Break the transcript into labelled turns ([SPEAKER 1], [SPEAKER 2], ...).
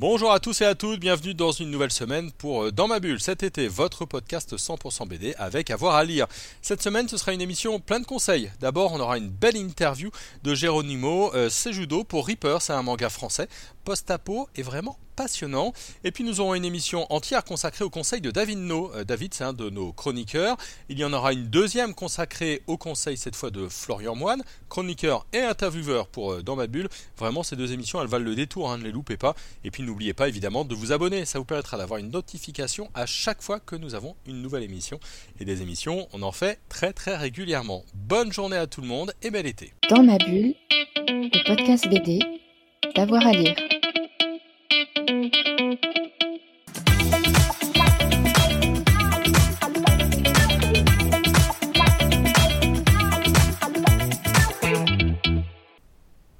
[SPEAKER 1] Bonjour à tous et à toutes, bienvenue dans une nouvelle semaine pour euh, Dans ma bulle cet été, votre podcast 100% BD avec avoir à, lire. Cette semaine, ce sera une émission plein de conseils. D'abord, on aura une belle interview de Geronimo euh, Sejudo pour Reaper, c'est un manga français post-apo est vraiment Et puis nous aurons une émission entière consacrée au conseil de David No. Euh, David, c'est un de nos chroniqueurs. Il y en aura une deuxième consacrée au conseil, cette fois de Florian Moine, chroniqueur et intervieweur pour euh, Dans ma bulle. Vraiment, ces deux émissions, elles valent le détour, hein, ne les loupez pas. Et puis n'oubliez pas évidemment de vous abonner. Ça vous permettra d'avoir une notification à chaque fois que nous avons une nouvelle émission. Et des émissions, on en fait très très régulièrement. Bonne journée à tout le monde et bel été.
[SPEAKER 2] Dans ma bulle, le podcast BD, d'avoir à lire.